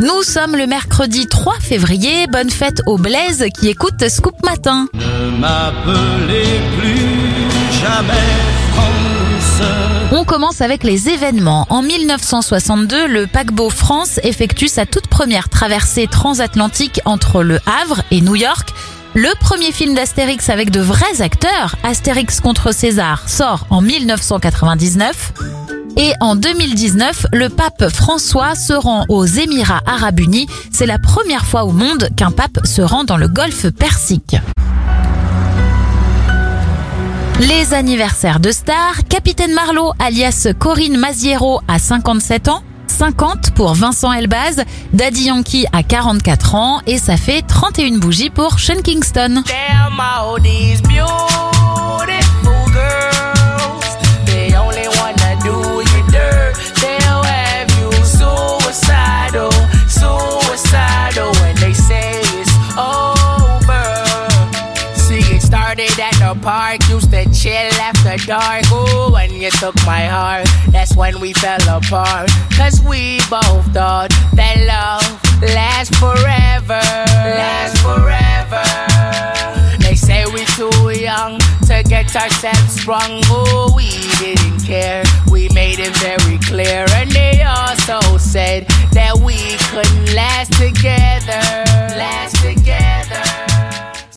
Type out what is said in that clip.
Nous sommes le mercredi 3 février. Bonne fête aux Blaise qui écoute Scoop Matin. Ne m'appelez plus jamais France. On commence avec les événements. En 1962, le paquebot France effectue sa toute première traversée transatlantique entre le Havre et New York. Le premier film d'Astérix avec de vrais acteurs, Astérix contre César, sort en 1999. Et en 2019, le pape François se rend aux Émirats arabes unis. C'est la première fois au monde qu'un pape se rend dans le golfe Persique. Les anniversaires de stars, Capitaine Marlowe alias Corinne Maziero à 57 ans, 50 pour Vincent Elbaz, Daddy Yankee à 44 ans et ça fait 31 bougies pour Sean Kingston. started at the park, used to chill after dark. Ooh, when you took my heart, that's when we fell apart. Cause we both thought that love lasts forever. Lasts forever. They say we too young to get ourselves sprung. Ooh, we didn't care. We made it very clear. And they also said that we couldn't last together.